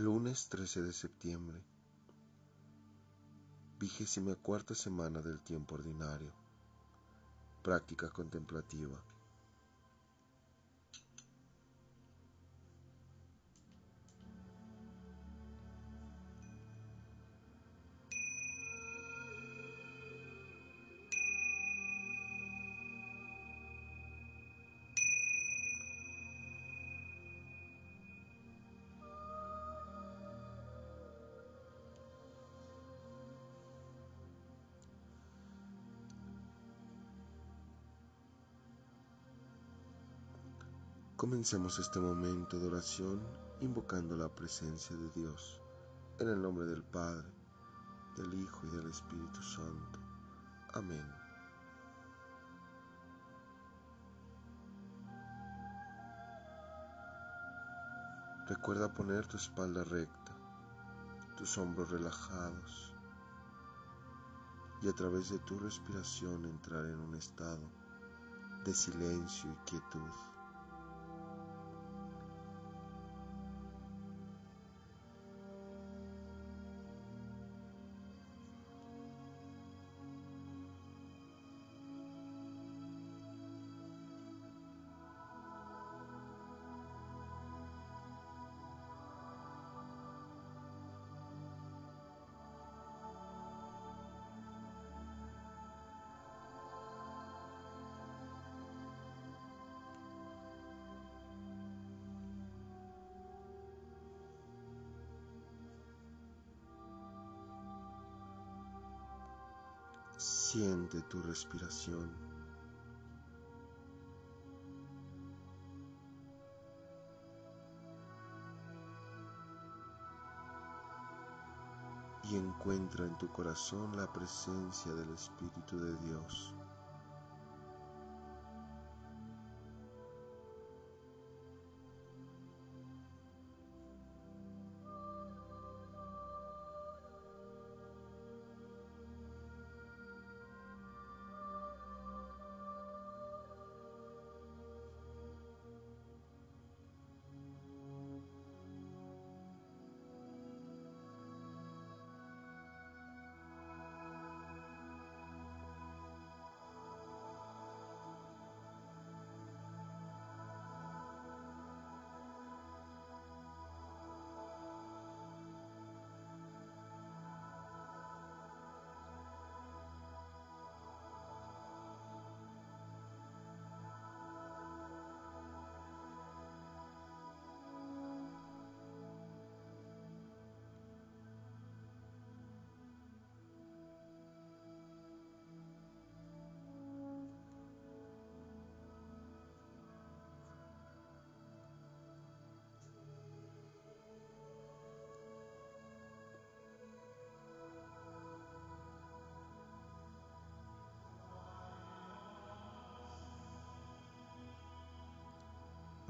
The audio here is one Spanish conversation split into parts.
Lunes 13 de septiembre, vigésima cuarta semana del tiempo ordinario. Práctica contemplativa. Comencemos este momento de oración invocando la presencia de Dios, en el nombre del Padre, del Hijo y del Espíritu Santo. Amén. Recuerda poner tu espalda recta, tus hombros relajados y a través de tu respiración entrar en un estado de silencio y quietud. Siente tu respiración. Y encuentra en tu corazón la presencia del Espíritu de Dios.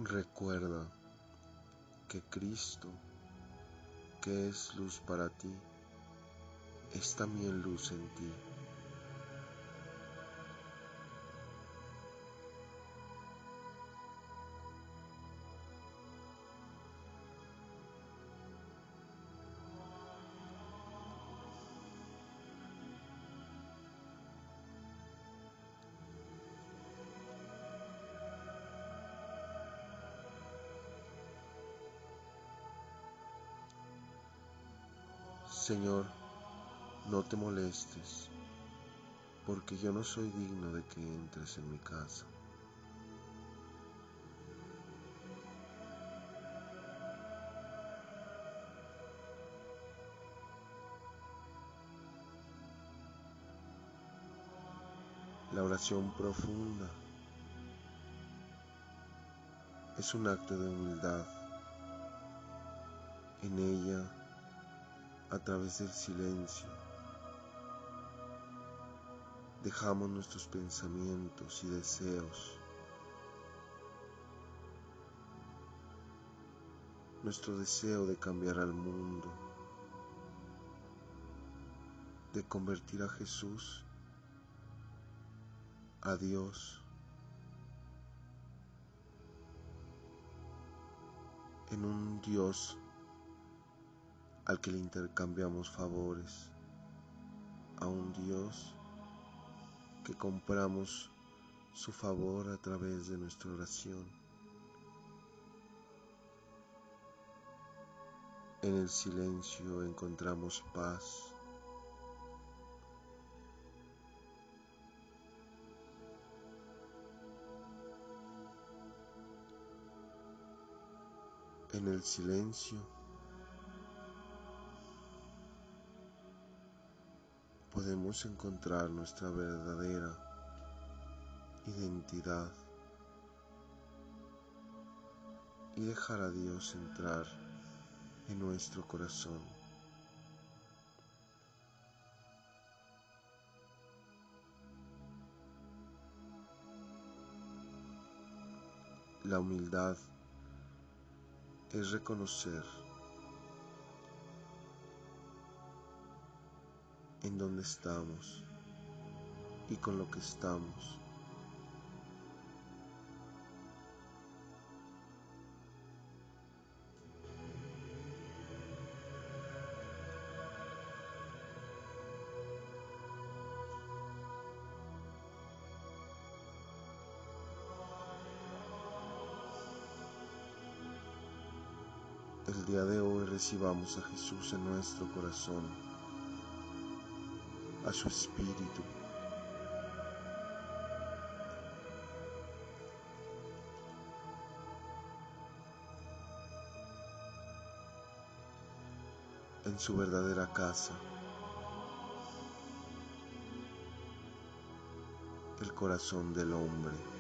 Recuerda que Cristo, que es luz para ti, es también luz en ti. Señor, no te molestes, porque yo no soy digno de que entres en mi casa. La oración profunda es un acto de humildad. En ella a través del silencio. Dejamos nuestros pensamientos y deseos, nuestro deseo de cambiar al mundo, de convertir a Jesús, a Dios, en un Dios al que le intercambiamos favores, a un Dios que compramos su favor a través de nuestra oración. En el silencio encontramos paz. En el silencio podemos encontrar nuestra verdadera identidad y dejar a Dios entrar en nuestro corazón. La humildad es reconocer en dónde estamos y con lo que estamos. El día de hoy recibamos a Jesús en nuestro corazón, a su Espíritu. en su verdadera casa, el corazón del hombre.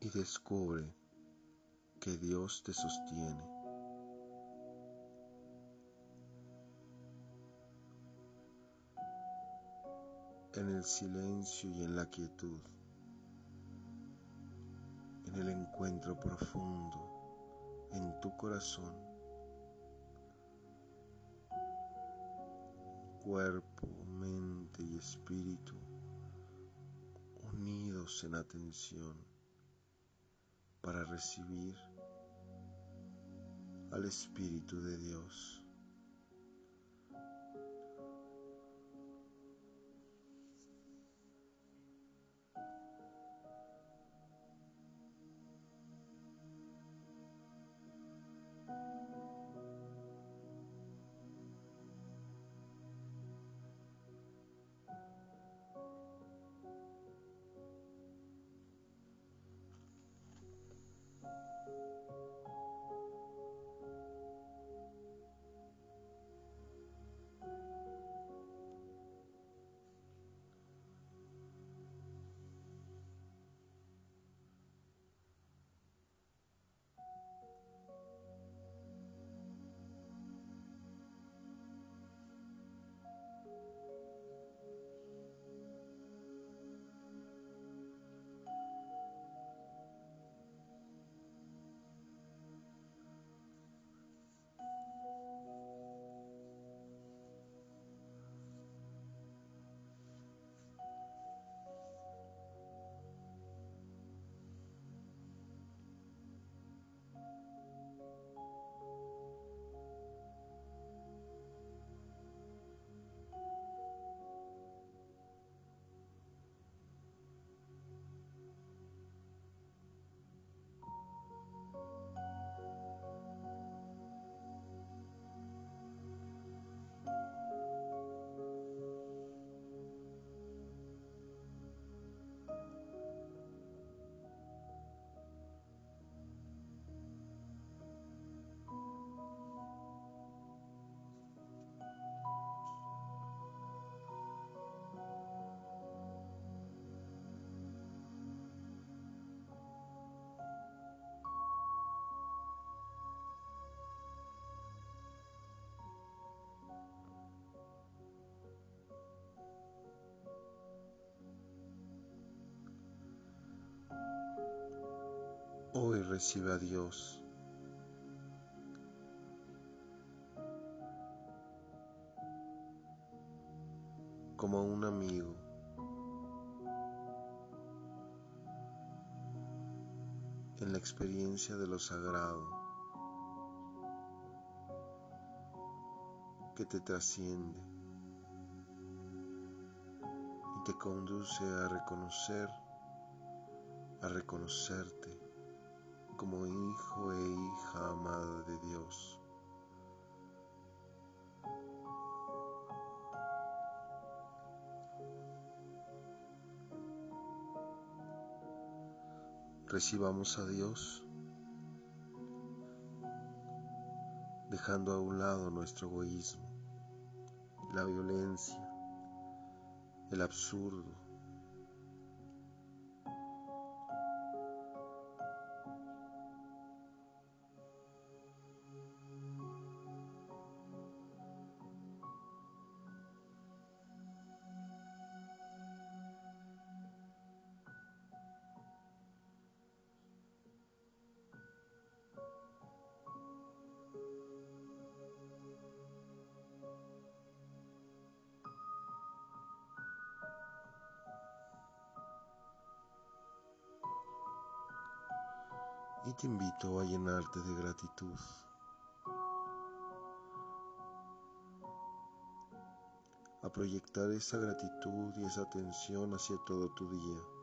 Y descubre que Dios te sostiene. En el silencio y en la quietud, en el encuentro profundo en tu corazón, cuerpo, mente y espíritu unidos en atención para recibir al Espíritu de Dios. Recibe a Dios. como un amigo. en la experiencia de lo sagrado que te trasciende y te conduce a reconocer, a reconocerte como hijo e hija amada de Dios. Recibamos a Dios dejando a un lado nuestro egoísmo, la violencia, el absurdo, y te invito a llenarte de gratitud. A proyectar esa gratitud y esa atención hacia todo tu día.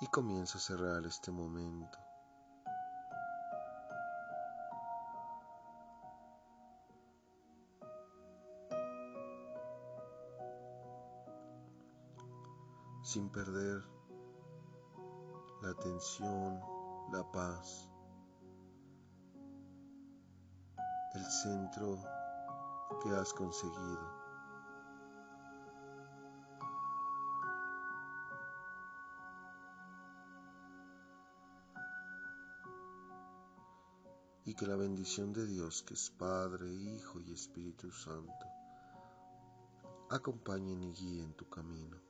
Y comienza a cerrar este momento. sin perder la atención, la paz, el centro que has conseguido. Y que la bendición de Dios, que es Padre, Hijo y Espíritu Santo, acompañen y guíen tu camino.